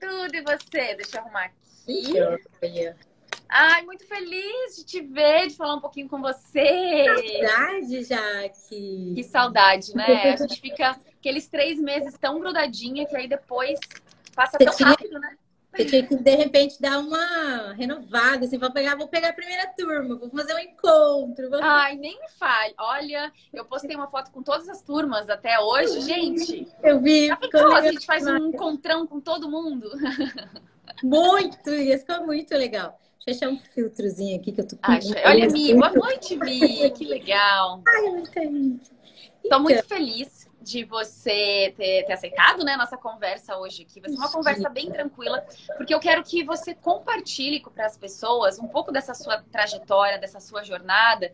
Tudo e você? Deixa eu arrumar aqui. Ai, muito feliz de te ver, de falar um pouquinho com você. Saudade, Jaque. Que saudade, né? A gente fica aqueles três meses tão grudadinha que aí depois passa tão rápido, né? Eu tinha que, de repente, dar uma renovada, assim, vou pegar, vou pegar a primeira turma, vou fazer um encontro. Vou... Ai, nem me fale. Olha, eu postei uma foto com todas as turmas até hoje, gente. Eu vi. Já pensou, a gente faz um encontrão com todo mundo? Muito, ia ficar muito legal. Deixa eu achar um filtrozinho aqui que eu tô com. olha, Mi, boa noite, Mi. Que legal. Ai, muita gente. Tô muito feliz de você ter, ter, aceitado né, nossa conversa hoje aqui. Vai ser uma conversa bem tranquila, porque eu quero que você compartilhe para as pessoas um pouco dessa sua trajetória, dessa sua jornada.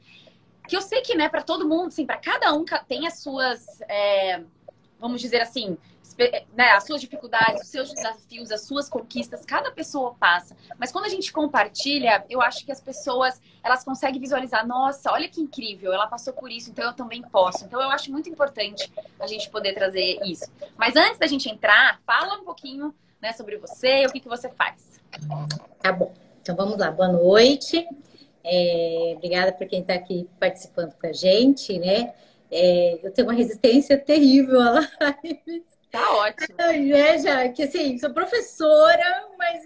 Que eu sei que, né, para todo mundo, assim, para cada um tem as suas, é, vamos dizer assim, né, as suas dificuldades, os seus desafios, as suas conquistas, cada pessoa passa. Mas quando a gente compartilha, eu acho que as pessoas elas conseguem visualizar, nossa, olha que incrível, ela passou por isso, então eu também posso. Então eu acho muito importante a gente poder trazer isso. Mas antes da gente entrar, fala um pouquinho né, sobre você, o que, que você faz. Tá bom. Então vamos lá, boa noite. É, obrigada por quem está aqui participando com a gente, né? É, eu tenho uma resistência terrível à live. Tá ótimo. Já, que assim, sou professora, mas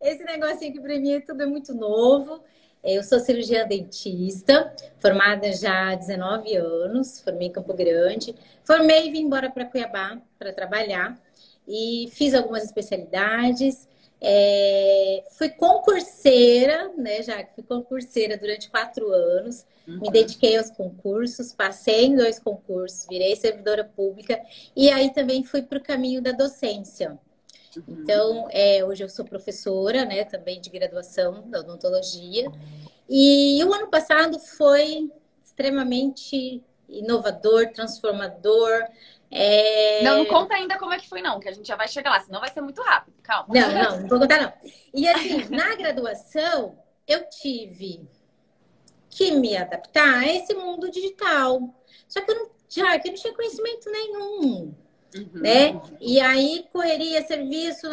esse negocinho aqui para mim é tudo é muito novo. Eu sou cirurgiã dentista, formada já há 19 anos, formei em Campo Grande. Formei e vim embora para Cuiabá para trabalhar e fiz algumas especialidades. É, fui concurseira, né, já fui concurseira durante quatro anos. Me dediquei aos concursos, passei em dois concursos, virei servidora pública e aí também fui para o caminho da docência. Então, é, hoje eu sou professora, né, também de graduação da odontologia. E o ano passado foi extremamente inovador, transformador. É... Não, não conta ainda como é que foi, não, que a gente já vai chegar lá, senão vai ser muito rápido. Calma. Não, não, não vou contar, não. E assim, na graduação, eu tive que me adaptar a esse mundo digital. Só que eu não, já, que eu não tinha conhecimento nenhum. Uhum. Né? E aí, correria, serviço,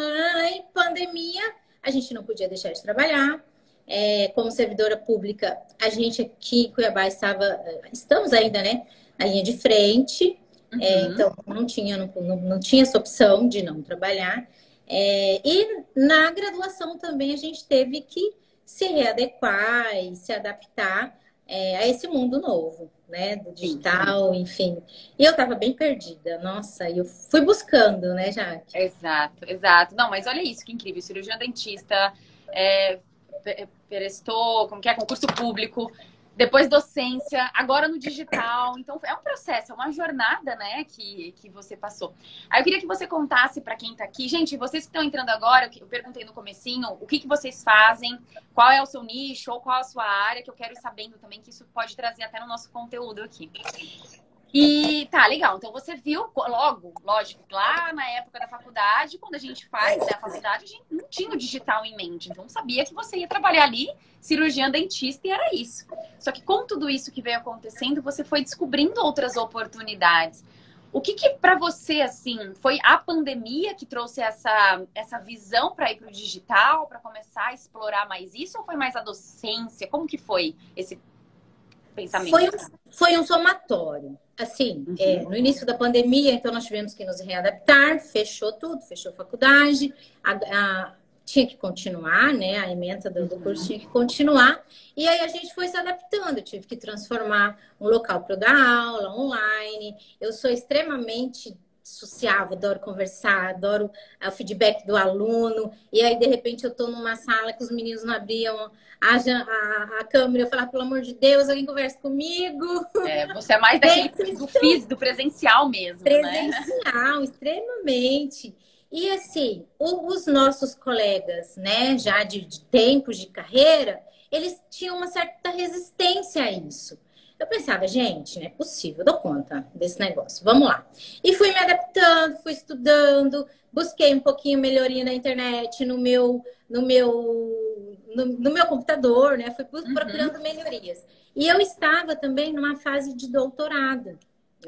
em pandemia, a gente não podia deixar de trabalhar. É, como servidora pública, a gente aqui em Cuiabá estava, estamos ainda, né, na linha de frente, uhum. é, então não tinha, não, não, não, tinha essa opção de não trabalhar. É, e na graduação também a gente teve que se readequar e se adaptar é, a esse mundo novo, né? Do digital, Sim. enfim. E eu estava bem perdida, nossa, eu fui buscando, né, Jaque? Exato, exato. Não, mas olha isso, que incrível. Cirurgião dentista, é, prestou, como que é, concurso público, depois docência, agora no digital. Então é um processo, é uma jornada, né, que, que você passou. Aí eu queria que você contasse para quem está aqui, gente, vocês que estão entrando agora, eu perguntei no comecinho, o que, que vocês fazem, qual é o seu nicho ou qual a sua área, que eu quero ir sabendo também que isso pode trazer até no nosso conteúdo aqui. E tá, legal. Então você viu logo, lógico, lá na época da faculdade, quando a gente faz né, a faculdade, a gente não tinha o digital em mente. Então sabia que você ia trabalhar ali, cirurgião dentista, e era isso. Só que com tudo isso que veio acontecendo, você foi descobrindo outras oportunidades. O que, que para você, assim, foi a pandemia que trouxe essa, essa visão para ir para o digital, para começar a explorar mais isso, ou foi mais a docência? Como que foi esse pensamento? Foi um, foi um somatório. Assim, uhum. é, no início da pandemia, então nós tivemos que nos readaptar, fechou tudo, fechou a faculdade, a, a, tinha que continuar, né? A emenda do, do curso uhum. tinha que continuar. E aí a gente foi se adaptando, eu tive que transformar um local para dar aula, online. Eu sou extremamente sociável, adoro conversar, adoro o feedback do aluno. E aí, de repente, eu estou numa sala que os meninos não abriam a, a, a câmera, eu falar, pelo amor de Deus, alguém conversa comigo. É, você é mais daquele do físico, do presencial mesmo, presencial, né? extremamente. E assim, os nossos colegas, né, já de, de tempos de carreira, eles tinham uma certa resistência a isso. Eu pensava, gente, não é possível, eu dou conta desse negócio. Vamos lá. E fui me adaptando, fui estudando, busquei um pouquinho melhoria na internet, no meu, no meu, no, no meu computador, né? Fui uhum. procurando uhum. melhorias. E eu estava também numa fase de doutorado,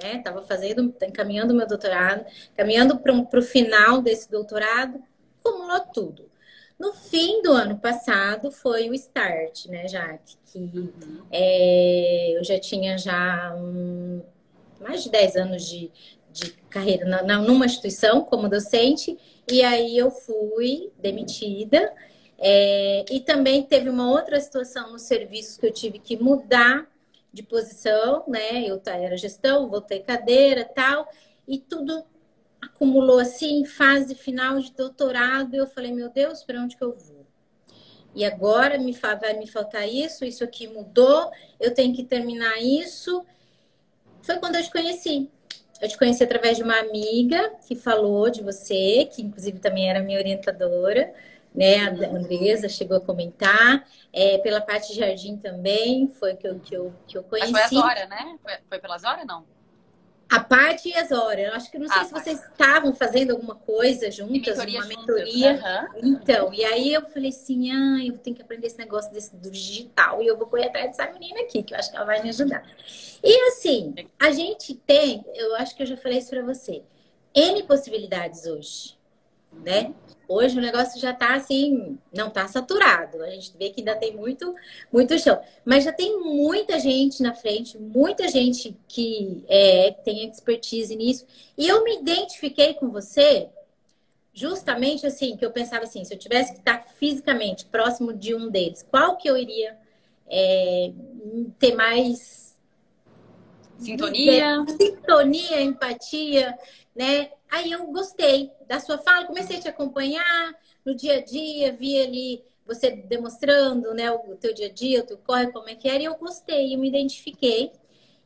né? Estava fazendo, encaminhando meu doutorado, caminhando para o final desse doutorado, acumulou tudo. No fim do ano passado foi o start, né, Jaque? Que uhum. é, eu já tinha já um, mais de 10 anos de, de carreira na, na, numa instituição como docente, e aí eu fui demitida. É, e também teve uma outra situação no serviço que eu tive que mudar de posição, né? Eu era gestão, voltei cadeira tal, e tudo acumulou assim, fase final de doutorado, e eu falei, meu Deus, para onde que eu vou? E agora me vai me faltar isso, isso aqui mudou, eu tenho que terminar isso. Foi quando eu te conheci. Eu te conheci através de uma amiga que falou de você, que inclusive também era minha orientadora, né? A Andresa chegou a comentar. É, pela parte de jardim também, foi que eu, que eu, que eu conheci. Mas foi a Zora, né? Foi, foi pela Zora, não? A parte e as horas. Eu acho que não sei ah, se vocês estavam fazendo alguma coisa juntas, mentoria uma mentoria. Uhum. Então, e aí eu falei assim: ah, eu tenho que aprender esse negócio desse, do digital e eu vou correr atrás dessa menina aqui, que eu acho que ela vai me ajudar. E assim, a gente tem, eu acho que eu já falei isso para você, N possibilidades hoje, né? Hoje o negócio já está assim, não está saturado. A gente vê que ainda tem muito, muito chão. Mas já tem muita gente na frente, muita gente que é, tem expertise nisso. E eu me identifiquei com você justamente assim, que eu pensava assim, se eu tivesse que estar fisicamente próximo de um deles, qual que eu iria é, ter mais sintonia, sintonia, empatia, né? Aí eu gostei da sua fala, comecei a te acompanhar no dia a dia, vi ali você demonstrando, né, o teu dia a dia, o teu corre, como é que era, e eu gostei, eu me identifiquei.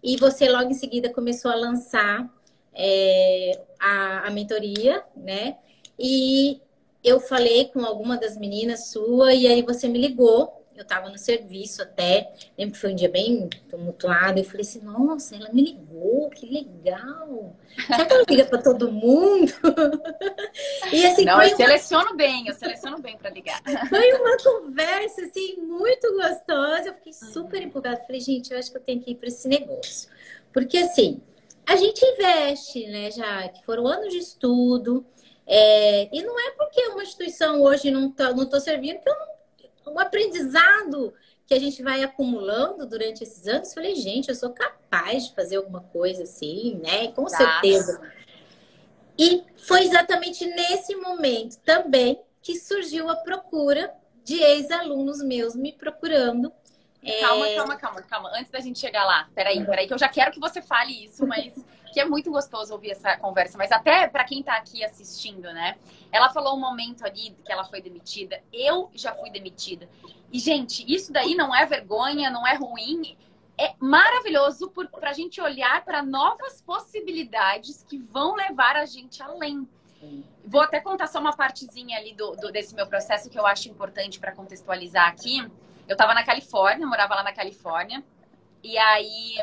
E você logo em seguida começou a lançar é, a, a mentoria, né? E eu falei com alguma das meninas sua, e aí você me ligou eu estava no serviço até, lembro que foi um dia bem tumultuado, eu falei assim, nossa, ela me ligou, que legal. Será que ela liga para todo mundo? e assim, Não, eu uma... seleciono bem, eu seleciono bem para ligar. Foi uma conversa, assim, muito gostosa, eu fiquei super empolgada, falei, gente, eu acho que eu tenho que ir para esse negócio. Porque assim, a gente investe, né, já que foram anos de estudo, é, e não é porque uma instituição hoje não está não tô servindo que eu não um aprendizado que a gente vai acumulando durante esses anos. Falei, gente, eu sou capaz de fazer alguma coisa assim, né? Com certeza. E foi exatamente nesse momento também que surgiu a procura de ex-alunos meus me procurando. Calma, é... calma, calma, calma. Antes da gente chegar lá, peraí, peraí, que eu já quero que você fale isso, mas que é muito gostoso ouvir essa conversa, mas até para quem está aqui assistindo, né? Ela falou um momento ali que ela foi demitida. Eu já fui demitida. E, gente, isso daí não é vergonha, não é ruim. É maravilhoso para a gente olhar para novas possibilidades que vão levar a gente além. Vou até contar só uma partezinha ali do, do desse meu processo que eu acho importante para contextualizar aqui. Eu estava na Califórnia, morava lá na Califórnia. E aí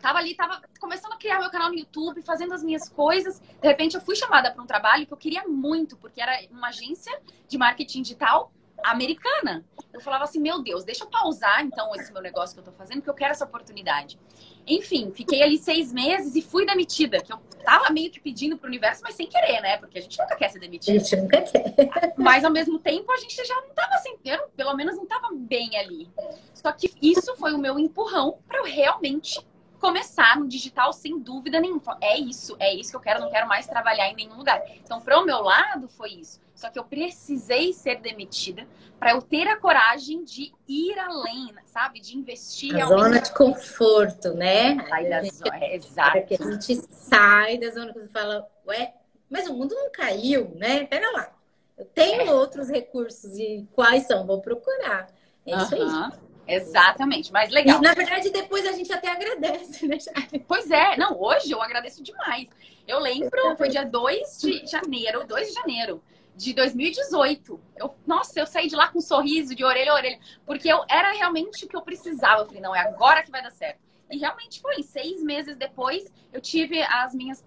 Tava ali, tava começando a criar meu canal no YouTube, fazendo as minhas coisas. De repente, eu fui chamada para um trabalho que eu queria muito, porque era uma agência de marketing digital americana. Eu falava assim, meu Deus, deixa eu pausar então esse meu negócio que eu tô fazendo, porque eu quero essa oportunidade. Enfim, fiquei ali seis meses e fui demitida, que eu tava meio que pedindo pro universo, mas sem querer, né? Porque a gente nunca quer ser demitida. A gente nunca quer. Mas ao mesmo tempo a gente já não tava assim, eu, pelo menos não tava bem ali. Só que isso foi o meu empurrão para eu realmente começar no digital sem dúvida nenhuma. É isso, é isso que eu quero, não quero mais trabalhar em nenhum lugar. Então, para o meu lado, foi isso. Só que eu precisei ser demitida para eu ter a coragem de ir além, sabe? De investir. A zona de conforto, né? Sai da zona, exato. que a gente sai da zona que você fala, ué, mas o mundo não caiu, né? Pera lá. Eu tenho é. outros recursos e quais são? Vou procurar. É isso aí. Exatamente, mas legal. E, na verdade, depois a gente até agradece, né? Pois é, não, hoje eu agradeço demais. Eu lembro, foi dia 2 de janeiro, 2 de janeiro de 2018. Eu, nossa, eu saí de lá com um sorriso de orelha a orelha, porque eu era realmente o que eu precisava. Eu falei, não, é agora que vai dar certo. E realmente foi. Seis meses depois, eu tive as minhas.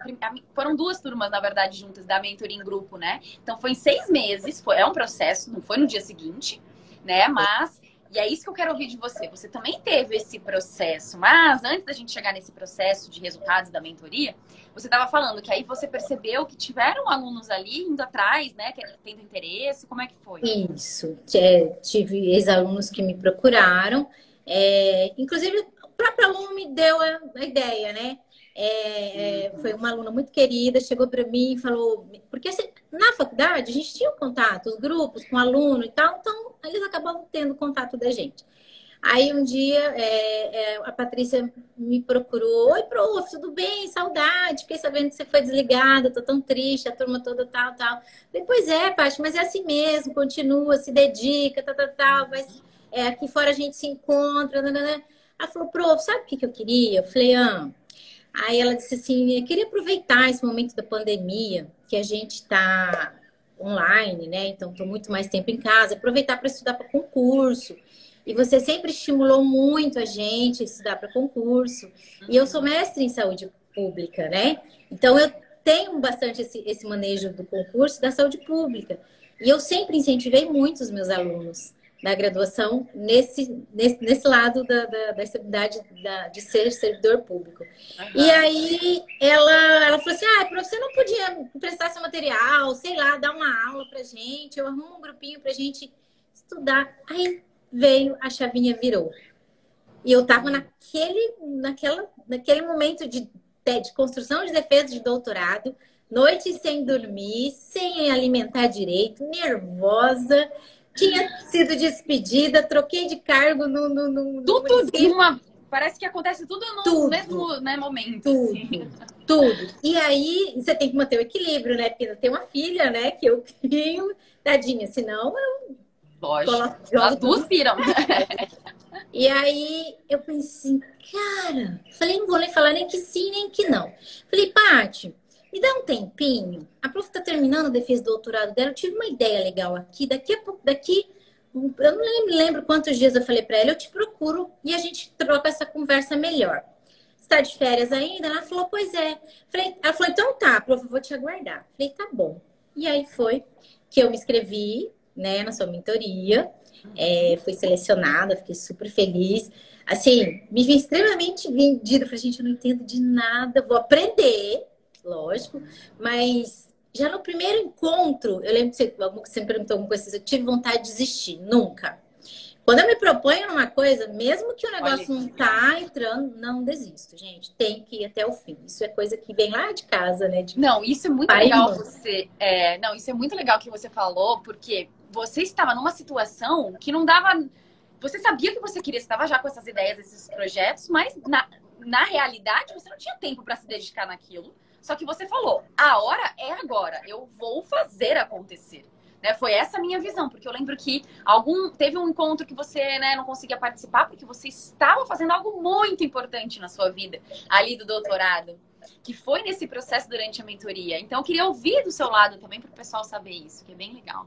Foram duas turmas, na verdade, juntas da mentoria em grupo, né? Então foi em seis meses, foi, é um processo, não foi no dia seguinte, né? Mas e é isso que eu quero ouvir de você. Você também teve esse processo, mas antes da gente chegar nesse processo de resultados da mentoria, você estava falando que aí você percebeu que tiveram alunos ali indo atrás, né, tendo interesse. Como é que foi? Isso. É, tive ex-alunos que me procuraram. É, inclusive, o próprio aluno me deu a, a ideia, né? É, é, foi uma aluna muito querida, chegou para mim e falou, porque assim, na faculdade a gente tinha contato, os grupos com aluno e tal, então eles acabavam tendo contato da gente. Aí um dia é, é, a Patrícia me procurou, oi prof, tudo bem? Saudade, fiquei sabendo que você foi desligada, tô tão triste, a turma toda tal, tal. Falei, pois é, Paty, mas é assim mesmo, continua, se dedica, tal, tal, tal, mas é, aqui fora a gente se encontra. Nanana. Ela falou, prof, sabe o que, que eu queria? Eu falei, ah, Aí ela disse assim: eu queria aproveitar esse momento da pandemia, que a gente está online, né? Então, estou muito mais tempo em casa, aproveitar para estudar para concurso. E você sempre estimulou muito a gente a estudar para concurso. E eu sou mestre em saúde pública, né? Então, eu tenho bastante esse, esse manejo do concurso da saúde pública. E eu sempre incentivei muito os meus alunos da graduação nesse, nesse, nesse lado da, da, da estabilidade da, de ser servidor público. Uhum. E aí ela, ela falou assim: ah, você não podia prestar seu material, sei lá, dar uma aula pra gente, eu arrumo um grupinho pra gente estudar. Aí veio, a chavinha virou. E eu tava naquele, naquela, naquele momento de, de construção de defesa de doutorado, noite sem dormir, sem alimentar direito, nervosa tinha sido despedida, troquei de cargo no. no, no tudo uma. Parece que acontece tudo no tudo, mesmo né, momento. Tudo, assim. tudo. E aí você tem que manter o equilíbrio, né? Porque tem uma filha, né? Que eu crio, tadinha, senão eu. Lógico. As duas viram. E aí eu pensei, cara, falei, não vou nem falar nem que sim, nem que não. Falei, Paty, me dá um tempinho. A prof está terminando a defesa do doutorado dela. Eu tive uma ideia legal aqui. Daqui a pouco, daqui, eu não me lembro quantos dias eu falei para ela. Eu te procuro e a gente troca essa conversa melhor. Está de férias ainda? Ela falou, pois é. Falei, ela falou, então tá, prof, eu vou te aguardar. Falei, tá bom. E aí foi que eu me inscrevi, né, na sua mentoria. É, fui selecionada, fiquei super feliz. Assim, me vi extremamente vendida. Falei, gente, eu não entendo de nada, vou aprender lógico, mas já no primeiro encontro, eu lembro que você, você me perguntou alguma coisa, eu tive vontade de desistir, nunca. Quando eu me proponho numa coisa, mesmo que o negócio Olha, não tá entrando, não desisto, gente. Tem que ir até o fim. Isso é coisa que vem lá de casa, né? De não, isso é muito legal você. É, não, isso é muito legal que você falou, porque você estava numa situação que não dava. Você sabia que você queria, você estava já com essas ideias, esses projetos, mas na, na realidade você não tinha tempo para se dedicar naquilo. Só que você falou, a hora é agora, eu vou fazer acontecer. Né? Foi essa a minha visão, porque eu lembro que algum teve um encontro que você né, não conseguia participar porque você estava fazendo algo muito importante na sua vida, ali do doutorado, que foi nesse processo durante a mentoria. Então eu queria ouvir do seu lado também para o pessoal saber isso, que é bem legal.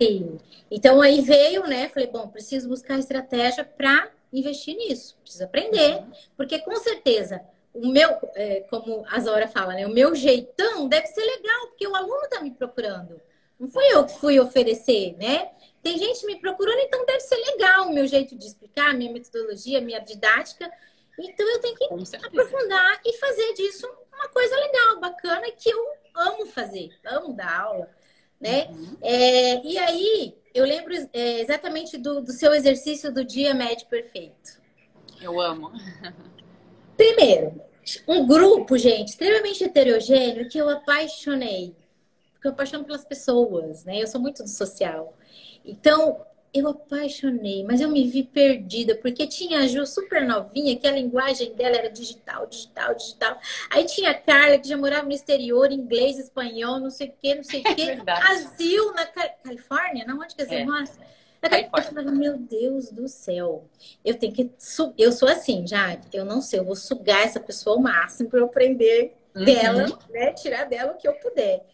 Sim. Então aí veio, né? Falei, bom, preciso buscar estratégia para investir nisso, preciso aprender, uhum. porque com certeza o meu, é, como a Zora fala, né? O meu jeitão deve ser legal, porque o aluno está me procurando. Não fui eu que fui oferecer, né? Tem gente me procurando, então deve ser legal o meu jeito de explicar, minha metodologia, minha didática. Então eu tenho que aprofundar e fazer disso uma coisa legal, bacana, que eu amo fazer, amo dar aula, né? Uhum. É, e aí eu lembro é, exatamente do, do seu exercício do dia médio perfeito. Eu amo. Primeiro, um grupo, gente, extremamente heterogêneo que eu apaixonei. Porque eu apaixono pelas pessoas, né? Eu sou muito do social. Então, eu apaixonei, mas eu me vi perdida, porque tinha a Ju super novinha, que a linguagem dela era digital, digital, digital. Aí tinha a Carla, que já morava no exterior, inglês, espanhol, não sei o quê, não sei o quê. É Brasil, na Califórnia, não? Onde que é. Nossa. Cai Eu falava, meu Deus do céu, eu tenho que. Eu sou assim, já, eu não sei, eu vou sugar essa pessoa ao máximo para eu aprender Uhum. dela, né? Tirar dela o que eu puder.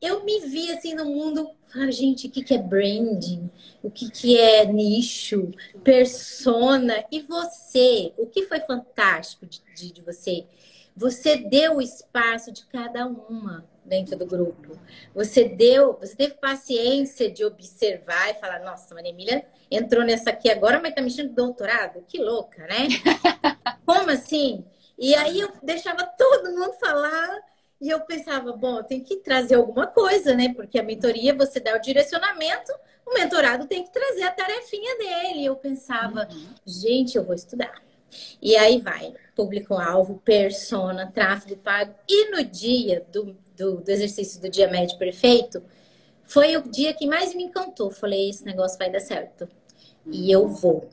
Eu me vi assim no mundo, ah, gente, o que, que é branding? O que, que é nicho, persona? E você, o que foi fantástico de, de, de você? Você deu o espaço de cada uma dentro do grupo. Você deu, você teve paciência de observar e falar, nossa, Maria Emília entrou nessa aqui agora, mas tá mexendo com doutorado? Que louca, né? Como assim? E aí eu deixava todo mundo falar e eu pensava, bom, eu tenho que trazer alguma coisa, né? Porque a mentoria você dá o direcionamento, o mentorado tem que trazer a tarefinha dele. E eu pensava, gente, eu vou estudar. E aí vai, público-alvo, persona, tráfego pago. E no dia do, do, do exercício do dia médio perfeito, foi o dia que mais me encantou. Falei, esse negócio vai dar certo. E eu vou.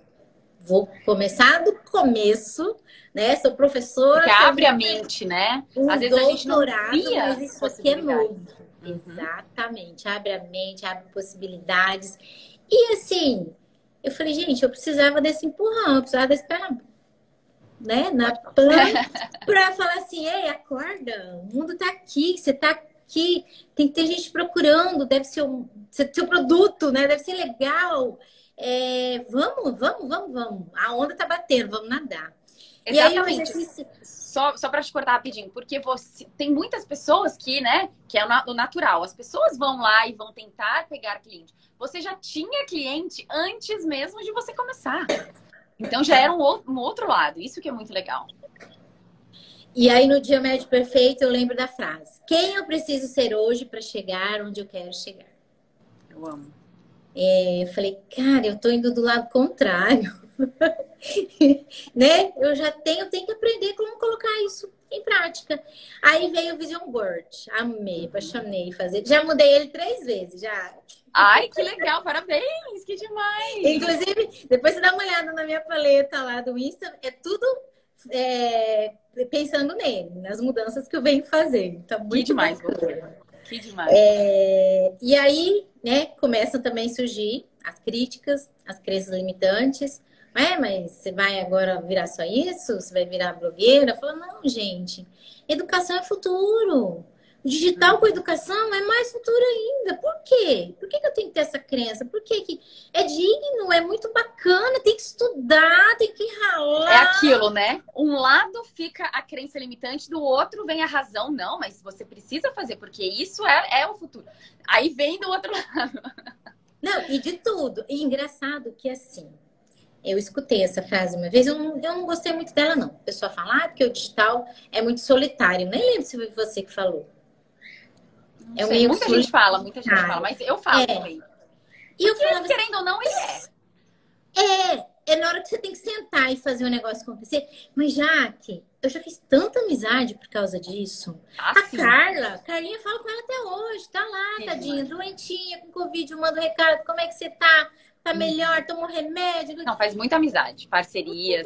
Vou começar do começo, né? Sou professora. Sou abre a mente, né? um Às vezes a gente não via mas isso aqui é novo. Uhum. Exatamente. Abre a mente, abre possibilidades. E assim, eu falei, gente, eu precisava desse empurrão, eu precisava desse pé na, né, na pan para falar assim, ei, acorda, o mundo tá aqui, você tá aqui, tem que ter gente procurando, deve ser um seu produto, né? Deve ser legal. É, vamos, vamos, vamos, vamos. A onda tá batendo, vamos nadar. E aí Exatamente. exercício Só, só para te cortar rapidinho, porque você tem muitas pessoas que, né, que é o natural. As pessoas vão lá e vão tentar pegar cliente. Você já tinha cliente antes mesmo de você começar. Então já era um outro, um outro lado. Isso que é muito legal. E aí, no dia médio perfeito, eu lembro da frase: Quem eu preciso ser hoje para chegar onde eu quero chegar? Eu amo. É, eu falei, cara, eu tô indo do lado contrário. né? Eu já tenho, tenho que aprender como colocar isso em prática. Aí veio o Vision Board. Amei, apaixonei fazer. Já mudei ele três vezes, já. Ai, que legal, parabéns, que demais. Inclusive, depois você dá uma olhada na minha paleta lá do Insta, é tudo é, pensando nele, nas mudanças que eu venho fazendo. Tá muito Que demais, bacana. Que demais. É, e aí, né, começam também a surgir as críticas, as crenças limitantes. É, mas você vai agora virar só isso? Você vai virar blogueira? Fala, não, gente. Educação é futuro. O digital com educação é mais futuro ainda. Por quê? Por que, que eu tenho que ter essa crença? Por que, que é digno, é muito bacana, tem que estudar, tem que ralar. É aquilo, né? Um lado fica a crença limitante, do outro vem a razão. Não, mas você precisa fazer, porque isso é, é o futuro. Aí vem do outro lado. Não, e de tudo. E engraçado que assim, eu escutei essa frase uma vez, eu não, eu não gostei muito dela, não. A pessoa fala, ah, porque o digital é muito solitário. Nem lembro se foi você que falou. É um sei, meio muita fluido. gente fala, muita gente Ah, fala, mas eu falo é. também. E eu falava assim, querendo ou não, ele é. é, é na hora que você tem que sentar e fazer o negócio acontecer. Mas, Jaque, eu já fiz tanta amizade por causa disso. A Assim. Carla, a Carlinha fala com ela até hoje, tá lá, É tadinha, doentinha, com Covid, eu mando recado, como é que você tá? Tá Uhum. melhor, tomou remédio? Não, faz muita amizade, parcerias.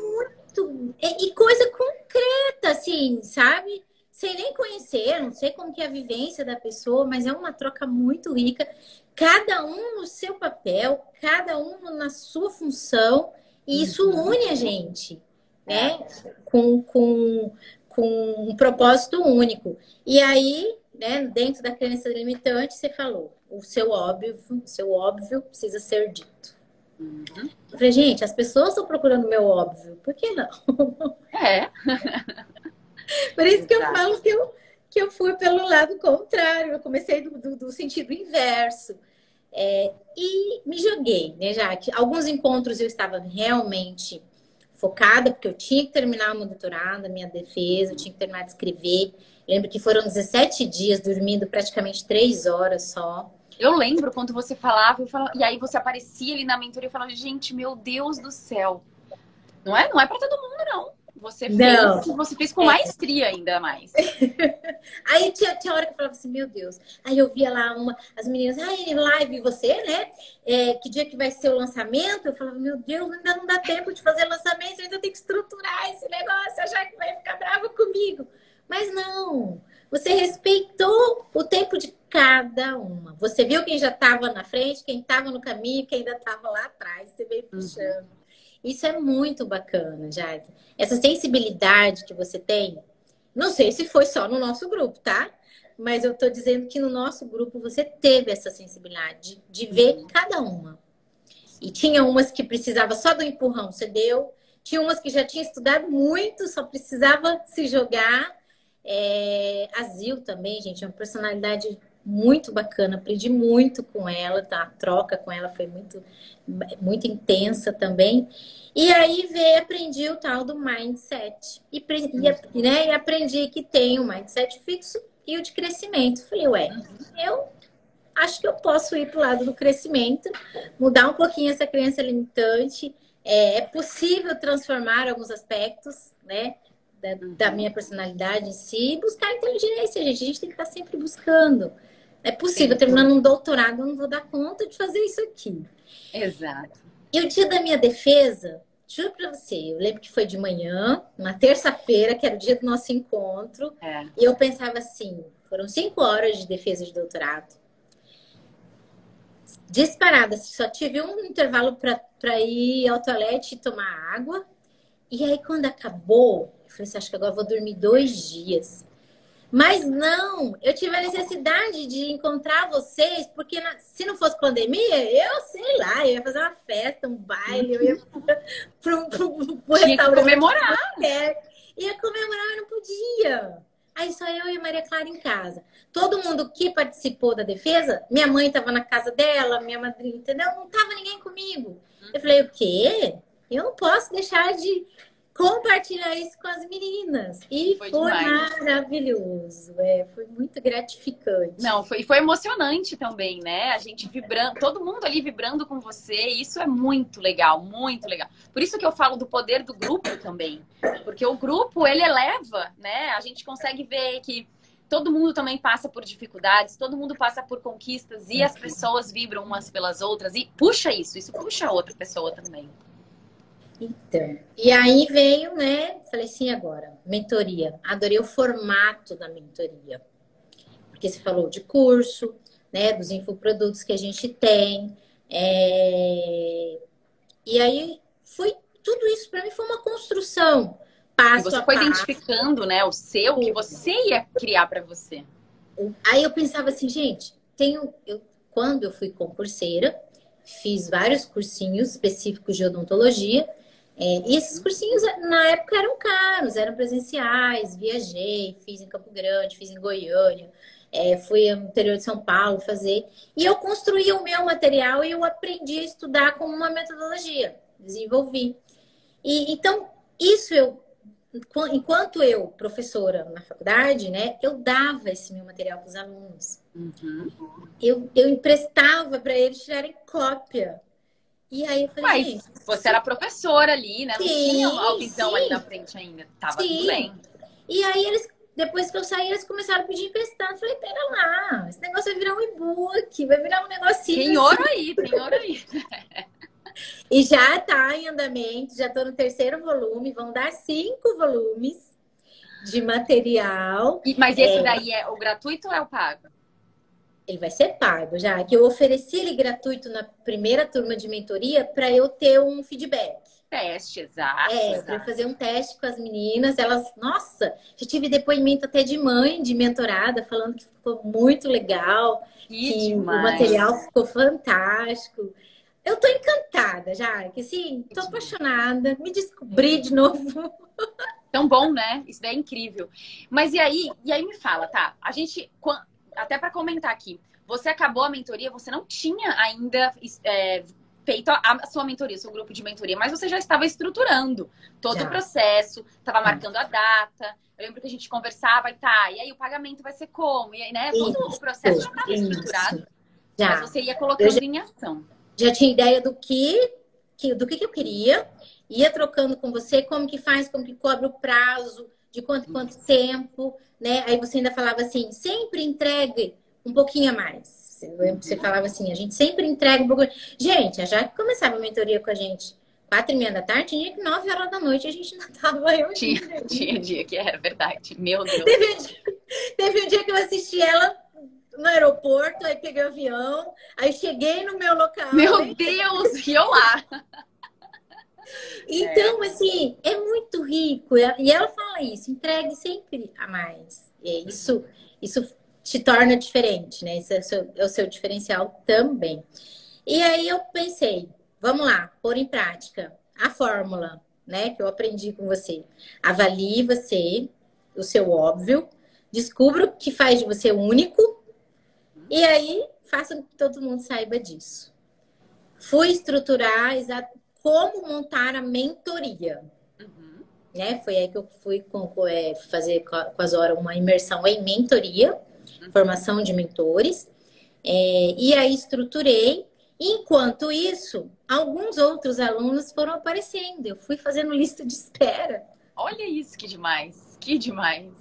Tu- E, e coisa concreta, assim, sabe? Sem nem conhecer, não sei como que é a vivência da pessoa, mas é uma troca muito rica. Cada um no seu papel, cada um na sua função, e isso Uhum. une a gente, né? Com, com, com um propósito único. E aí, né, dentro da crença limitante, você falou, o seu óbvio, o seu óbvio precisa ser dito. Uhum. Eu falei, gente, as pessoas estão procurando o meu óbvio, por que não? É. Por isso que eu falo que eu, que eu fui pelo lado contrário, eu comecei do, do, do sentido inverso. É, e me joguei, né, já que alguns encontros eu estava realmente focada, porque eu tinha que terminar o meu doutorado, a minha defesa, eu tinha que terminar de escrever. Lembro que foram 17 dias dormindo praticamente 3 horas só. Eu lembro quando você falava, eu falava, e aí você aparecia ali na mentoria e falava, gente, meu Deus do céu. Não é, não é para todo mundo, não. Você fez, você fez com É. maestria ainda mais. Aí tinha, tinha hora que eu falava assim, meu Deus. Aí eu via lá uma, as meninas, ai, live você, né? É, que dia que vai ser o lançamento? Eu falava, meu Deus, ainda não dá tempo de fazer lançamento, eu ainda tenho que estruturar esse negócio, achar que vai ficar brava comigo. Mas não, você respeitou o tempo de cada uma. Você viu quem já estava na frente, quem estava no caminho, quem ainda estava lá atrás, você veio uhum. puxando. Uhum. Isso é muito bacana, Jade. Essa sensibilidade que você tem, não sei se foi só no nosso grupo, tá? Mas eu tô dizendo que no nosso grupo você teve essa sensibilidade de, de ver uhum. cada uma. E tinha umas que precisava só do empurrão, você deu. Tinha umas que já tinha estudado muito, só precisava se jogar. É, a Zil também, gente, é uma personalidade muito bacana, aprendi muito com ela, tá? A troca com ela foi muito, muito intensa também. E aí veio, aprendi o tal do mindset. E, e, né, e aprendi que tem o mindset fixo e o de crescimento. Falei, ué, eu acho que eu posso ir para o lado do crescimento, mudar um pouquinho essa crença limitante. É, é possível transformar alguns aspectos, né? Da, da, minha personalidade em si, buscar inteligência, gente. A gente tem que estar sempre buscando. É possível, Sim. terminando um doutorado, eu não vou dar conta de fazer isso aqui. Exato. E o dia da minha defesa, juro pra você, eu lembro que foi de manhã, uma terça-feira, que era o dia do nosso encontro, é. e eu pensava assim: foram cinco horas de defesa de doutorado. Disparada, só tive um intervalo para ir ao toalete e tomar água. E aí, quando acabou, eu falei assim: acho que agora eu vou dormir dois dias. Mas não, eu tive a necessidade de encontrar vocês, porque na, se não fosse pandemia, eu sei lá, eu ia fazer uma festa, um baile, eu ia para um restaurante. comemorar. Ia comemorar, mas não podia. Aí só eu e a Maria Clara em casa. Todo mundo que participou da defesa, minha mãe estava na casa dela, minha madrinha, entendeu? Não tava ninguém comigo. Eu falei, o quê? Eu não posso deixar de compartilhar isso com as meninas. E foi, foi maravilhoso. É, foi muito gratificante. Não, foi, foi emocionante também, né? A gente vibrando, todo mundo ali vibrando com você. Isso é muito legal, muito legal. Por isso que eu falo do poder do grupo também. Porque o grupo, ele eleva, né? A gente consegue ver que todo mundo também passa por dificuldades, todo mundo passa por conquistas e as pessoas vibram umas pelas outras e puxa isso, isso puxa a outra pessoa também. Então, e aí veio, né? Falei assim, agora, mentoria. Adorei o formato da mentoria. Porque você falou de curso, né? Dos infoprodutos que a gente tem. É... E aí foi tudo isso para mim foi uma construção. Passo e você foi passo. identificando, né? O seu, que você ia criar para você. Aí eu pensava assim, gente, tenho. Eu, quando eu fui concurseira, fiz vários cursinhos específicos de odontologia é, e esses cursinhos na época eram caros, eram presenciais, viajei, fiz em Campo Grande, fiz em Goiânia, é, fui no interior de São Paulo fazer. E eu construí o meu material e eu aprendi a estudar com uma metodologia, desenvolvi. E então, isso eu, enquanto eu, professora na faculdade, né, eu dava esse meu material para os alunos. Uhum. Eu, eu emprestava para eles tirarem cópia e aí eu falei, Mas você era professora ali, né? Não sim, tinha a visão ali na frente ainda. Tava sim. tudo bem. E aí eles, depois que eu saí, eles começaram a pedir emprestado. Eu falei, pera lá, esse negócio vai virar um e-book, vai virar um negocinho. Tem assim. ouro aí, tem ouro aí. e já tá em andamento, já tô no terceiro volume, vão dar cinco volumes de material. E, mas esse é... daí é o gratuito ou é o pago? Ele vai ser pago já, que eu ofereci ele gratuito na primeira turma de mentoria para eu ter um feedback. Teste, exato. É, para fazer um teste com as meninas. Elas, nossa, já tive depoimento até de mãe de mentorada falando que ficou muito legal, que, que o material ficou fantástico. Eu tô encantada já, que assim, tô apaixonada, me descobri de novo. Tão bom, né? Isso daí é incrível. Mas e aí, e aí me fala, tá? A gente, até para comentar aqui, você acabou a mentoria, você não tinha ainda é, feito a, sua mentoria, seu grupo de mentoria, mas você já estava estruturando todo já. o processo, estava marcando a data. Eu lembro que a gente conversava e tá, e aí o pagamento vai ser como? E aí, né? Todo isso, o processo já estava estruturado. Já. Mas você ia colocando já, em ação. Já tinha ideia do que, que do que, que eu queria, ia trocando com você como que faz, como que cobra o prazo, de quanto quanto tempo, né? Aí você ainda falava assim, sempre entregue um pouquinho a mais. Você falava assim, a gente sempre entrega um pouco. Gente, já que começava a mentoria com a gente quatro e meia da tarde, tinha que nove horas da noite a gente não tava reunindo. Tinha, tinha dia que era verdade. Meu Deus. Teve um, dia, teve um dia que eu assisti ela no aeroporto, aí peguei o avião, aí cheguei no meu local. Meu Deus, e eu lá. Então, é. assim, é muito rico. E ela fala isso, entregue sempre a mais. E isso, isso te torna diferente, né? Isso é o, seu, é o seu diferencial também. E aí eu pensei, vamos lá, pôr em prática a fórmula, né? Que eu aprendi com você. Avalie você, o seu óbvio, descubra o que faz de você único, e aí faça com que todo mundo saiba disso. Fui estruturar como montar a mentoria. Né? Foi aí que eu fui com, é, fazer com as horas uma imersão em mentoria, uhum. formação de mentores. É, e aí estruturei. Enquanto isso, alguns outros alunos foram aparecendo. Eu fui fazendo lista de espera. Olha isso, que demais! Que demais!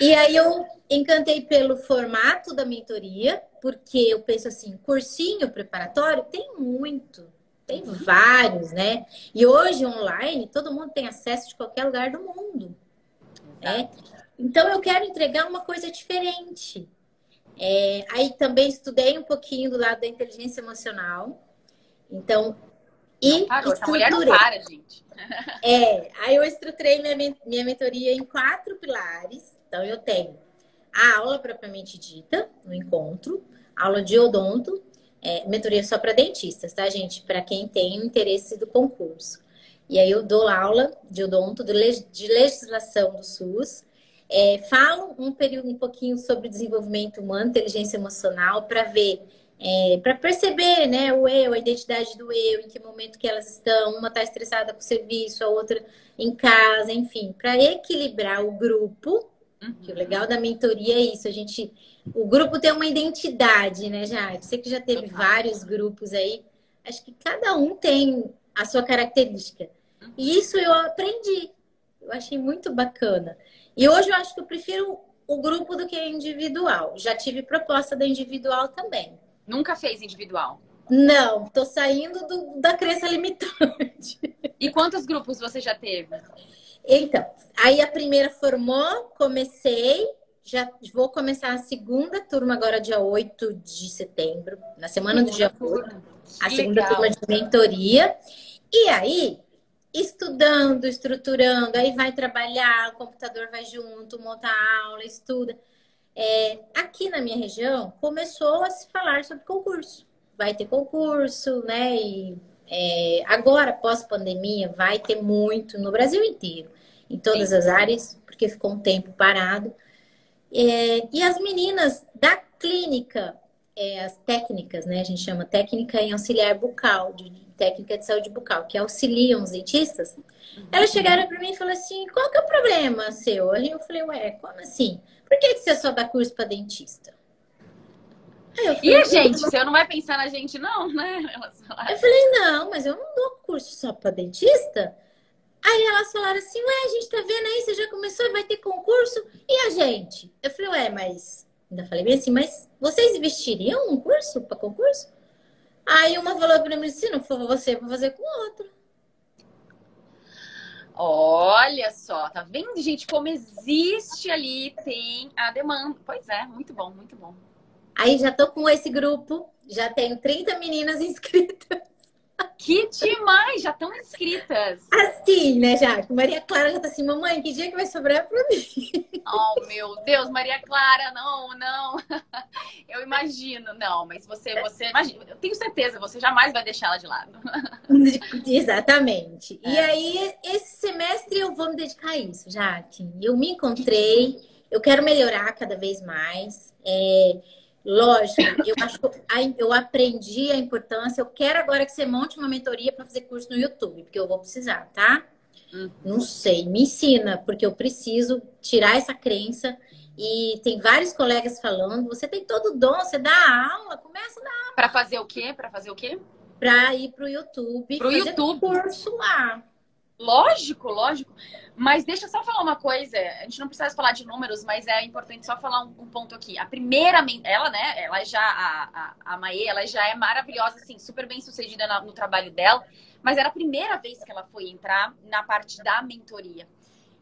E aí eu encantei pelo formato da mentoria, porque eu penso assim, cursinho preparatório tem muito. Tem vários, né? E hoje, online, todo mundo tem acesso de qualquer lugar do mundo. Né? Então, eu quero entregar uma coisa diferente. É, aí também estudei um pouquinho do lado da inteligência emocional. Então, e parou, essa mulher não para, gente. É, aí eu estruturei minha, minha mentoria em quatro pilares. Então, eu tenho a aula propriamente dita, no encontro, aula de odonto, é, mentoria só para dentistas, tá, gente? Para quem tem o interesse do concurso. E aí eu dou aula de odonto, de legislação do SUS. É, falo um período um pouquinho sobre desenvolvimento humano, inteligência emocional, para ver, é, para perceber, né, o eu, a identidade do eu, em que momento que elas estão, uma está estressada com o serviço, a outra em casa, enfim, para equilibrar o grupo. Uhum. Que o legal da mentoria é isso, a gente o grupo tem uma identidade, né, Jade? Você que já teve vários grupos aí, acho que cada um tem a sua característica. E isso eu aprendi. Eu achei muito bacana. E hoje eu acho que eu prefiro o grupo do que a individual. Já tive proposta da individual também. Nunca fez individual? Não, tô saindo do, da crença limitante. E quantos grupos você já teve? Então, aí a primeira formou, comecei, já vou começar a segunda turma agora, dia 8 de setembro, na semana do dia 8. A segunda turma de mentoria. E aí, estudando, estruturando, aí vai trabalhar, o computador vai junto, monta a aula, estuda. É, aqui na minha região, começou a se falar sobre concurso. Vai ter concurso, né? E é, agora, pós-pandemia, vai ter muito no Brasil inteiro, em todas Sim. as áreas, porque ficou um tempo parado. É, e as meninas da clínica, é, as técnicas, né? A gente chama técnica em auxiliar bucal, de, técnica de saúde bucal, que auxiliam os dentistas. Uhum. Elas chegaram para mim e falaram assim: qual que é o problema seu? Aí eu falei: ué, como assim? Por que, que você só dá curso para dentista? Falei, e a gente? Você não vai pensar na gente, não, né? Eu falei: não, mas eu não dou curso só para dentista. Aí elas falaram assim, ué, a gente tá vendo aí, você já começou e vai ter concurso? E a gente? Eu falei, ué, mas... Ainda falei bem assim, mas vocês investiriam um curso para concurso? Aí uma falou para mim, se não for você, vou fazer com outra. Olha só, tá vendo, gente, como existe ali, tem a demanda. Pois é, muito bom, muito bom. Aí já tô com esse grupo, já tenho 30 meninas inscritas. Que demais! Já estão inscritas. Assim, né, Jaque? Maria Clara já tá assim, mamãe, que dia que vai sobrar pra mim? Oh, meu Deus, Maria Clara, não, não. Eu imagino, não, mas você, você, imagina, eu tenho certeza, você jamais vai deixar ela de lado. Exatamente. É. E aí, esse semestre eu vou me dedicar a isso, Jaque. Eu me encontrei, eu quero melhorar cada vez mais. É Lógico, eu acho eu aprendi a importância. Eu quero agora que você monte uma mentoria para fazer curso no YouTube, porque eu vou precisar, tá? Uhum. Não sei, me ensina, porque eu preciso tirar essa crença. E tem vários colegas falando: você tem todo o dom, você dá aula, começa a dar. Para fazer o quê? Para fazer o quê? Para ir para o YouTube, pro YouTube. curso lá. Lógico, lógico. Mas deixa eu só falar uma coisa. A gente não precisa falar de números, mas é importante só falar um, um ponto aqui. A primeira, ela, né? Ela já, a, a, a Maê, ela já é maravilhosa, assim, super bem sucedida no, no trabalho dela. Mas era a primeira vez que ela foi entrar na parte da mentoria.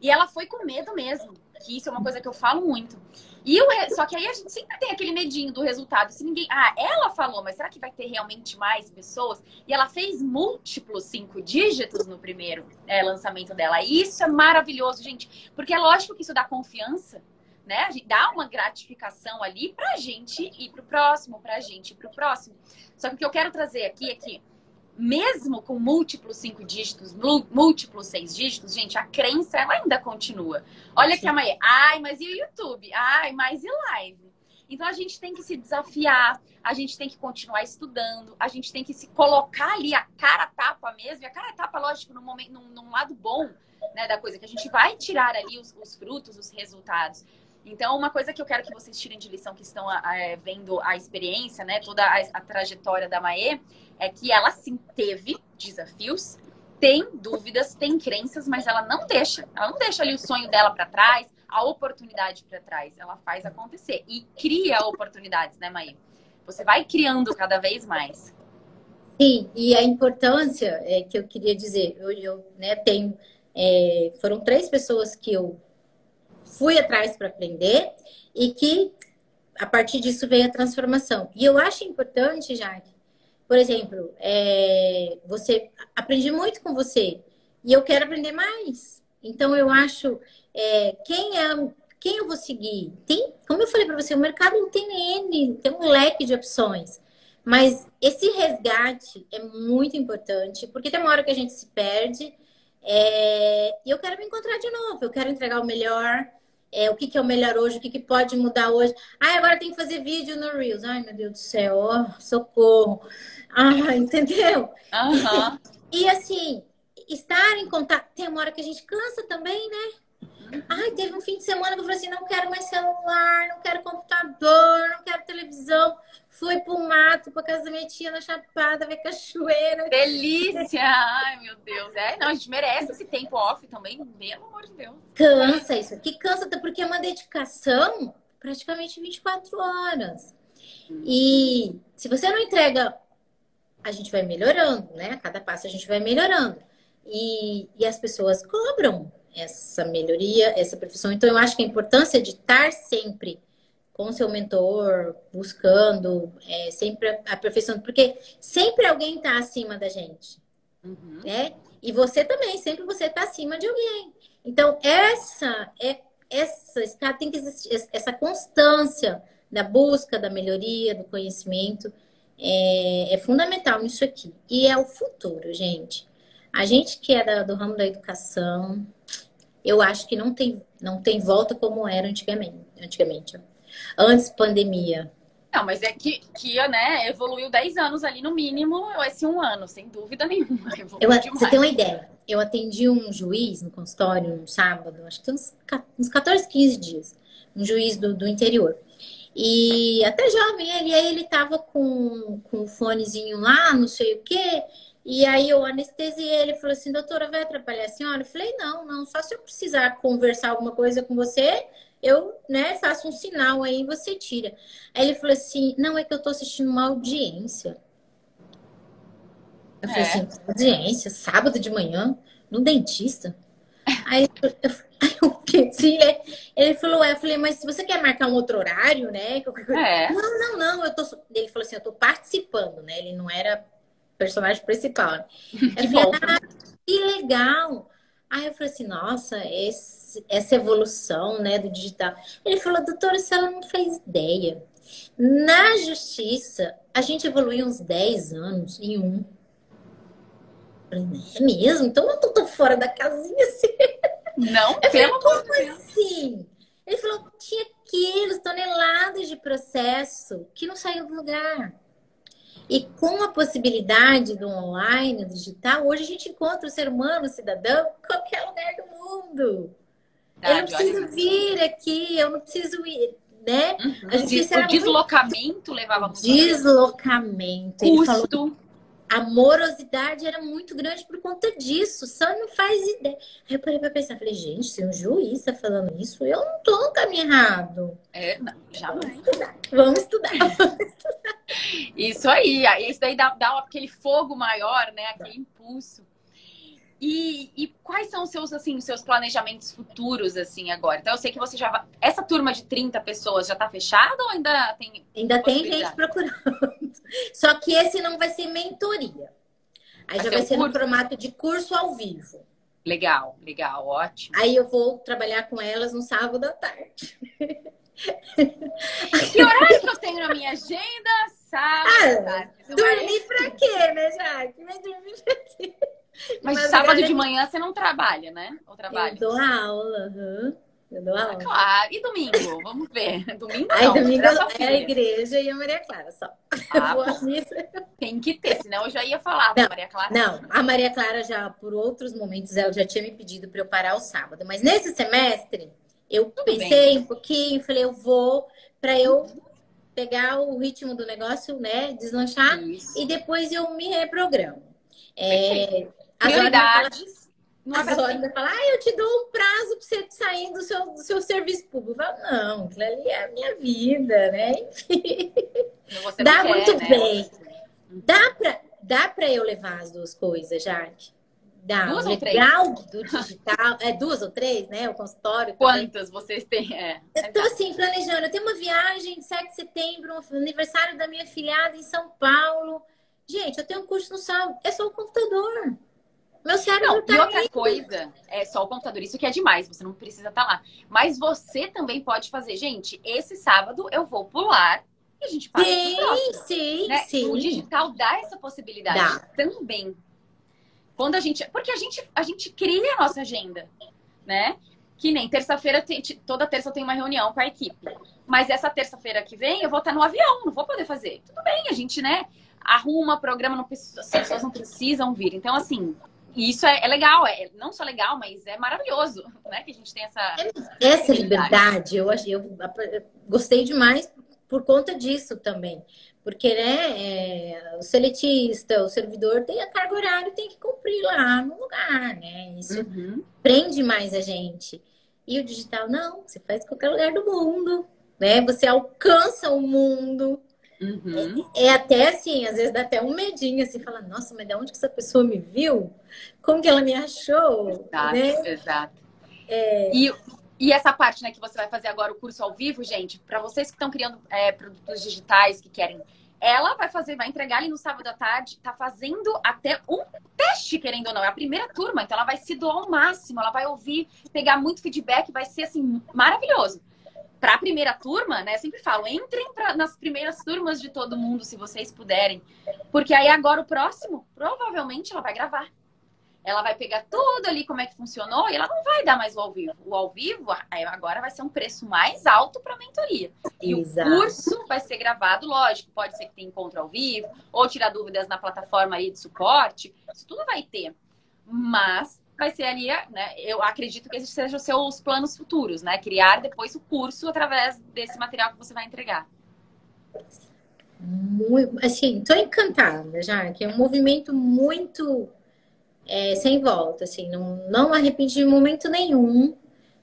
E ela foi com medo mesmo. que isso é uma coisa que eu falo muito. E o, só que aí a gente sempre tem aquele medinho do resultado. Se ninguém. Ah, ela falou, mas será que vai ter realmente mais pessoas? E ela fez múltiplos cinco dígitos no primeiro é, lançamento dela. E isso é maravilhoso, gente. Porque é lógico que isso dá confiança, né? Dá uma gratificação ali pra gente ir pro próximo, pra gente ir pro próximo. Só que o que eu quero trazer aqui é que mesmo com múltiplos cinco dígitos, múltiplos seis dígitos, gente, a crença ela ainda continua. Olha aqui a Maia, ai, mas e o YouTube? Ai, mas e live? Então a gente tem que se desafiar, a gente tem que continuar estudando, a gente tem que se colocar ali a cara tapa mesmo, e a cara tapa, lógico, num, momento, num, num lado bom né, da coisa, que a gente vai tirar ali os, os frutos, os resultados. Então, uma coisa que eu quero que vocês tirem de lição que estão é, vendo a experiência, né, toda a, a, trajetória da Mae, é que ela sim teve desafios, tem dúvidas, tem crenças, mas ela não deixa, ela não deixa ali o sonho dela para trás, a oportunidade para trás, ela faz acontecer e cria oportunidades, né, Mae? Você vai criando cada vez mais. Sim, e a importância é que eu queria dizer, eu, eu né, tenho, é, foram três pessoas que eu fui atrás para aprender e que a partir disso veio a transformação. E eu acho importante, Jaque, por exemplo, é, você aprendi muito com você e eu quero aprender mais. Então eu acho é, quem é quem eu vou seguir. Tem, como eu falei para você, o mercado não tem N, tem um leque de opções. Mas esse resgate é muito importante, porque tem uma hora que a gente se perde é, e eu quero me encontrar de novo, eu quero entregar o melhor é, o que, que é o melhor hoje, o que, que pode mudar hoje. Ah, agora tem que fazer vídeo no Reels. Ai, meu Deus do céu, oh, socorro. Ah, entendeu? Uhum. E, e, assim, estar em contato. Tem uma hora que a gente cansa também, né? Ai, teve um fim de semana que eu falei assim: não quero mais celular, não quero computador, não quero televisão. Fui pro mato, pra casa da minha tia na Chapada, ver cachoeira. Delícia! Ai, meu Deus. É, não, a gente merece esse tempo off também, pelo amor de Deus. Cansa isso aqui, cansa, porque é uma dedicação praticamente 24 horas. E se você não entrega, a gente vai melhorando, né? A cada passo a gente vai melhorando. E, e as pessoas cobram essa melhoria, essa profissão. Então, eu acho que a importância de estar sempre com seu mentor, buscando, é, sempre aperfeiçoando, porque sempre alguém está acima da gente, uhum. né? E você também, sempre você está acima de alguém. Então, essa é essa tem que existir, essa constância da busca, da melhoria, do conhecimento é, é fundamental nisso aqui. E é o futuro, gente. A gente que é da, do ramo da educação, eu acho que não tem, não tem volta como era antigamente. antigamente. Antes pandemia. Não, mas é que, que né, evoluiu 10 anos ali no mínimo, esse um ano, sem dúvida nenhuma. Eu, você tem uma ideia? Eu atendi um juiz no consultório no sábado, acho que uns, uns 14, 15 dias. Um juiz do, do interior. E até jovem, ele aí ele tava com, com um fonezinho lá, não sei o quê. E aí eu anestesiei ele falou assim, doutora, vai atrapalhar a senhora? Eu falei, não, não, só se eu precisar conversar alguma coisa com você, eu, né, faço um sinal aí e você tira. Aí ele falou assim, não, é que eu tô assistindo uma audiência. Eu falei é. assim, audiência, sábado de manhã, no dentista. Aí eu, eu pensei, ele, ele falou, é, eu falei, mas se você quer marcar um outro horário, né? É. Não, não, não, eu tô. Ele falou assim, eu tô participando, né? Ele não era personagem principal. Né? Que bom. Ah, que legal! Aí eu falei assim, nossa, esse, essa evolução né, do digital. Ele falou, doutora, se ela não fez ideia. Na justiça, a gente evoluiu uns 10 anos em um. É mesmo? Então eu tô, fora da casinha assim. Não, eu falei, como assim? Ele falou, tinha quilos, toneladas de processo que não saiu do lugar. E com a possibilidade do online, do digital, hoje a gente encontra o ser humano, o cidadão, em qualquer lugar do mundo. Ah, eu não preciso vir aqui, eu não preciso ir, né? Uhum. A gente o deslocamento muito... levava muito Deslocamento. Custo. Ele falou, a morosidade era muito grande por conta disso, só não faz ideia. Aí eu parei pra pensar, falei, gente, se um juiz está falando isso, eu não tô no caminho errado. É, não, jamais. Vamos estudar, vamos estudar. Vamos estudar. Isso aí, aí isso daí dá, dá aquele fogo maior, né? Aquele impulso. E, e, quais são os seus, assim, os seus planejamentos futuros, assim, agora? Então, eu sei que você já vai... Essa turma de 30 pessoas já está fechada ou ainda tem... Ainda tem gente procurando. Só que esse não vai ser mentoria. Aí vai já vai ser curso? no formato de curso ao vivo. Legal, legal, ótimo. Aí eu vou trabalhar com elas no sábado à tarde. Que horário que eu tenho na minha agenda? Sábado ah, tarde. Dormir pra quê, né, Jaque? Mas dormir pra quê? Mas, Mas sábado de manhã você não trabalha, né? Ou trabalha? Eu dou aula, uhum. Eu dou aula. Ah, claro. E domingo? Vamos ver. Domingo Aí, não. Domingo é a igreja e a Maria Clara só. Ah, Tem que ter, senão eu já ia falar da Maria Clara. Não, a Maria Clara já, por outros momentos, ela já tinha me pedido para eu parar o sábado. Mas nesse semestre, eu Tudo pensei bem. um pouquinho, falei, eu vou para eu pegar o ritmo do negócio, né? Deslanchar Isso. e depois eu me reprogramo. É, Prioridades. As horas vai falar, ah, eu te dou um prazo para você sair do seu, do seu serviço público. Falo, não, aquilo ali é a minha vida, né? Enfim. Dá quer, muito né? bem. Dá para dá pra eu levar as duas coisas, Jaque? Dá. Duas o legal do digital. É duas ou três, né? O consultório. Quantas também. vocês têm? É. Eu tô assim, planejando. Eu tenho uma viagem de 7 de setembro, aniversário da minha filhada em São Paulo. Gente, eu tenho um curso no sábado. É só o computador. Meu cérebro não, tá E outra coisa, é só o computador. Isso que é demais, você não precisa estar tá lá. Mas você também pode fazer. Gente, esse sábado eu vou pular e a gente faz sim, sim, né? sim. O digital dá essa possibilidade dá. também. Quando a gente. Porque a gente, a gente cria a nossa agenda, né? Que nem terça-feira, toda terça eu tenho uma reunião com a equipe. Mas essa terça-feira que vem eu vou estar no avião, não vou poder fazer. Tudo bem, a gente, né? Arruma programa, não as pessoas não precisam vir. Então, assim, isso é, é, legal, é não só legal, mas é maravilhoso, né? Que a gente tem essa. Essa liberdade, eu, eu, eu gostei demais por conta disso também. Porque, né, é, o seletista, o servidor tem a carga horária, tem que cumprir lá no lugar, né? Isso uhum. prende mais a gente. E o digital, não, você faz em qualquer lugar do mundo, né? Você alcança o mundo. Uhum. É, é, até assim, às vezes dá até um medinho, assim, fala, nossa, mas de onde que essa pessoa me viu? Como que ela me achou? Exato, né? exato. É... E, e essa parte, né, que você vai fazer agora o curso ao vivo, gente, para vocês que estão criando é, produtos digitais, que querem ela vai fazer, vai entregar ali no sábado à tarde, tá fazendo até um teste, querendo ou não. É a primeira turma, então ela vai se doar ao máximo, ela vai ouvir, pegar muito feedback, vai ser assim, maravilhoso para a primeira turma, né? Sempre falo, entrem pra, nas primeiras turmas de todo mundo, se vocês puderem. Porque aí agora o próximo, provavelmente ela vai gravar. Ela vai pegar tudo ali como é que funcionou e ela não vai dar mais o ao vivo. O ao vivo agora vai ser um preço mais alto para a mentoria. E Exato. o curso vai ser gravado, lógico. Pode ser que tenha encontro ao vivo ou tirar dúvidas na plataforma aí de suporte. Isso tudo vai ter. Mas vai ser ali, né? Eu acredito que esses sejam os seus planos futuros, né? Criar depois o curso através desse material que você vai entregar. Muito, assim, tô encantada já, que é um movimento muito é, sem volta, assim, não, não arrependi de momento nenhum.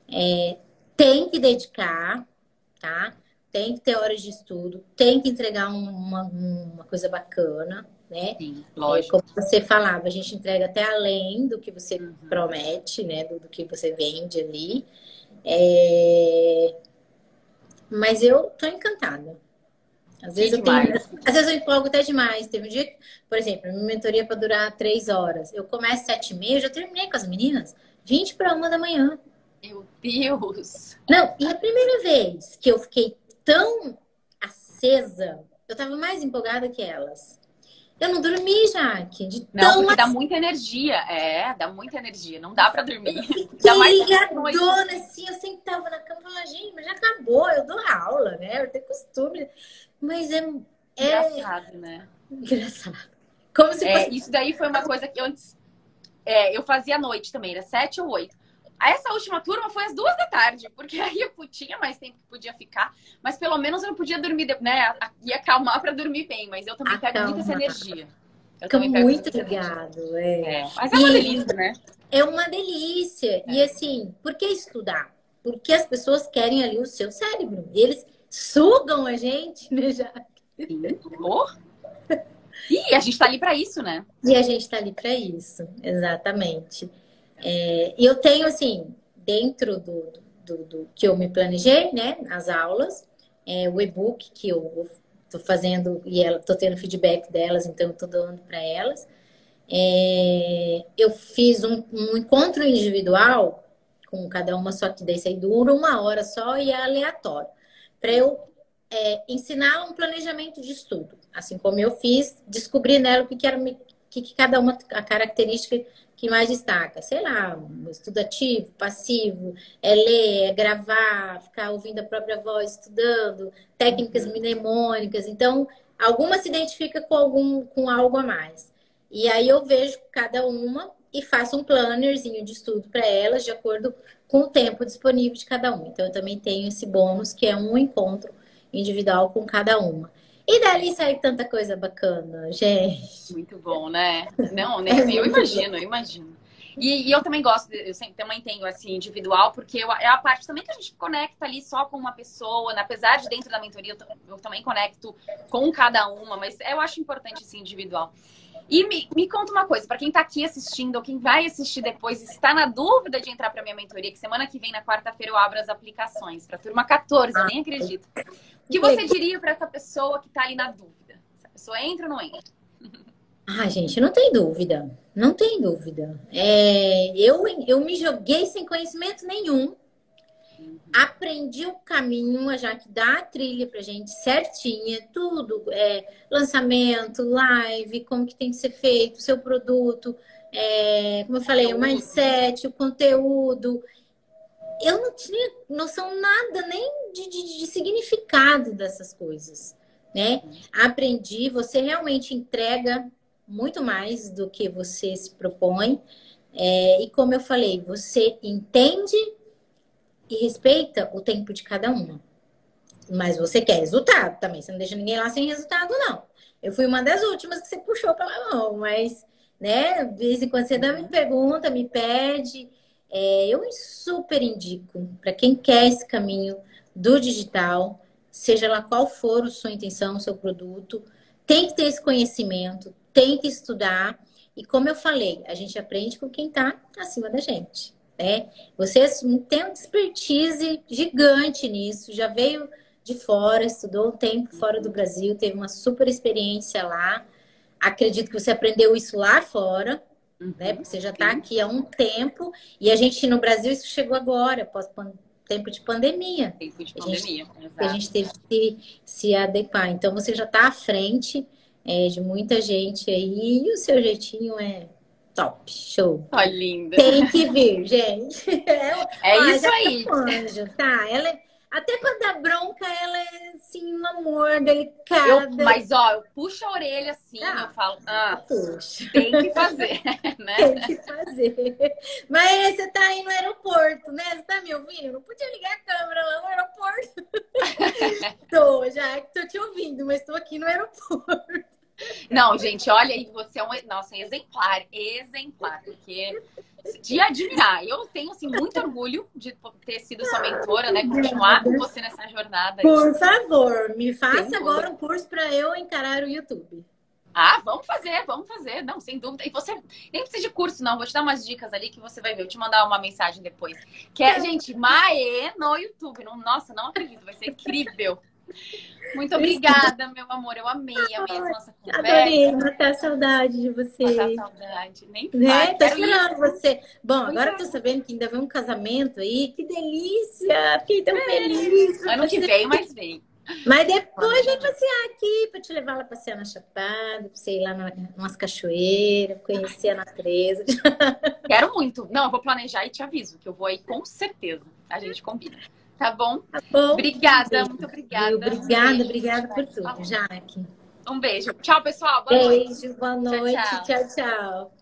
É, tem que dedicar, tá? Tem que ter horas de estudo, tem que entregar uma, uma coisa bacana, né? Sim, lógico. como você falava, a gente entrega até além do que você uhum. promete, né? Do, do, que você vende ali. É... Mas eu tô encantada. Às vezes, eu tenho, às vezes eu empolgo até demais. Teve um dia, por exemplo, minha mentoria para durar três horas. Eu começo sete e meia, eu já terminei com as meninas, 20 para uma da manhã. Meu Deus! Não, e a primeira vez que eu fiquei tão acesa, eu tava mais empolgada que elas. Eu não dormi, Jaque. De não, porque dá muita energia. É, dá muita energia. Não dá pra dormir. Fiquei ligadona, assim. Eu sempre tava na cama e falava, gente, mas já acabou. Eu dou aula, né? Eu tenho costume. Mas é... é... Engraçado, né? Engraçado. Como se é, fosse... Isso daí foi uma coisa que antes... É, eu fazia à noite também. Era sete ou oito. Essa última turma foi às duas da tarde, porque aí eu tinha mais tempo que podia ficar, mas pelo menos eu não podia dormir, né? Ia acalmar para dormir bem, mas eu também Acalma. pego muito essa energia. Eu Fica muito ligado, é. é. Mas é uma e delícia, né? É uma delícia. É. E assim, por que estudar? Porque as pessoas querem ali o seu cérebro. E eles sugam a gente, né. Oh. E a gente está ali para isso, né? E a gente está ali para isso, exatamente. É, eu tenho, assim, dentro do, do, do, que eu me planejei, né, as aulas, é, o e-book que eu estou fazendo e estou tendo feedback delas, então estou dando para elas. É, eu fiz um, um, encontro individual com cada uma, só que desse aí dura uma hora só e é aleatório, para eu é, ensinar um planejamento de estudo, assim como eu fiz, descobrir nela o que, que era que, que cada uma a característica que mais destaca, sei lá, um estudo ativo, passivo, é ler, é gravar, ficar ouvindo a própria voz, estudando, técnicas uhum. mnemônicas. Então, alguma se identifica com algum com algo a mais. E aí eu vejo cada uma e faço um plannerzinho de estudo para elas de acordo com o tempo disponível de cada uma. Então eu também tenho esse bônus que é um encontro individual com cada uma. E dali sai tanta coisa bacana, gente. Muito bom, né? Não, nem, é eu imagino, eu imagino. E, e, eu também gosto, eu sempre, também tenho assim, individual, porque eu, é a parte também que a gente conecta ali só com uma pessoa, né? apesar de dentro da mentoria eu, eu também conecto com cada uma, mas eu acho importante esse individual. E me, me conta uma coisa, para quem está aqui assistindo ou quem vai assistir depois, está na dúvida de entrar para minha mentoria, que semana que vem, na quarta-feira, eu abro as aplicações para turma 14, eu nem acredito. O que você diria para essa pessoa que está ali na dúvida? Essa pessoa entra ou não entra? Ah, gente, não tem dúvida. Não tem dúvida. É, eu, eu me joguei sem conhecimento nenhum aprendi o caminho, a Jaque dá a trilha pra gente certinha, tudo, é, lançamento, live, como que tem que ser feito, o seu produto, é, como eu falei, o mindset, o conteúdo. Eu não tinha noção nada nem de, de, de significado dessas coisas, né? Aprendi, você realmente entrega muito mais do que você se propõe. É, e como eu falei, você entende e respeita o tempo de cada uma. Mas você quer resultado também. Você não deixa ninguém lá sem resultado, não. Eu fui uma das últimas que você puxou pela mão, mas, né, de vez em quando você dá, me pergunta, me pede. É, eu super indico para quem quer esse caminho do digital, seja lá qual for a sua intenção, o seu produto, tem que ter esse conhecimento, tem que estudar. E como eu falei, a gente aprende com quem está acima da gente né? Você tem uma expertise gigante nisso, já veio de fora, estudou um tempo fora do Brasil, teve uma super experiência lá. Acredito que você aprendeu isso lá fora, uhum, né? Porque você já está aqui há um tempo e a gente no Brasil isso chegou agora, após tempo de pandemia. Tempo de pandemia, a gente, a gente teve que se adequar. Então você já está à frente é, de muita gente aí e o seu jeitinho é top, show. Tá linda. Tem que vir, gente. É, é isso aí. Um anjo, tá? Ela é... Até quando dá bronca, ela é assim, um amor delicado. Eu, mas ó, eu puxo a orelha assim, ah, eu falo, ah, puxa. tem que fazer, né? Tem que fazer. Mas você tá aí no aeroporto, né? Você tá me ouvindo? Eu não podia ligar a câmera lá no aeroporto. tô, já tô te ouvindo, mas tô aqui no aeroporto. Não, gente, olha aí, você é um nossa, exemplar, exemplar, porque de admirar. Eu tenho assim muito orgulho de ter sido sua mentora, né? Continuar com você nessa jornada. Por favor, me faça agora um curso para eu encarar o YouTube. Ah, vamos fazer, vamos fazer. Não, sem dúvida. E você nem precisa de curso, não. Vou te dar umas dicas ali que você vai ver. Vou te mandar uma mensagem depois. Que é, gente, Mae no YouTube. Nossa, não acredito. Vai ser incrível. Muito obrigada, meu amor. Eu amei, amei essa nossa conversa. Adorei matar a saudade de você. Matar saudade. Nem né? Tô esperando você. Bom, agora tô sabendo que ainda vem um casamento aí. Que delícia! Fiquei tão é. feliz. Ano que vem, mas vem. Mas depois vem passear aqui para te levar lá passear na Chapada, pra você ir lá nas umas cachoeiras, conhecer a natureza. Quero muito. Não, eu vou planejar e te aviso que eu vou aí com certeza. A gente combina. Tá bom? Tá bom. Obrigada, muito obrigada. Obrigada, um obrigada por tudo, Jaque. Um beijo. Tchau, pessoal. Boa beijo, noite. boa noite. tchau. tchau. tchau.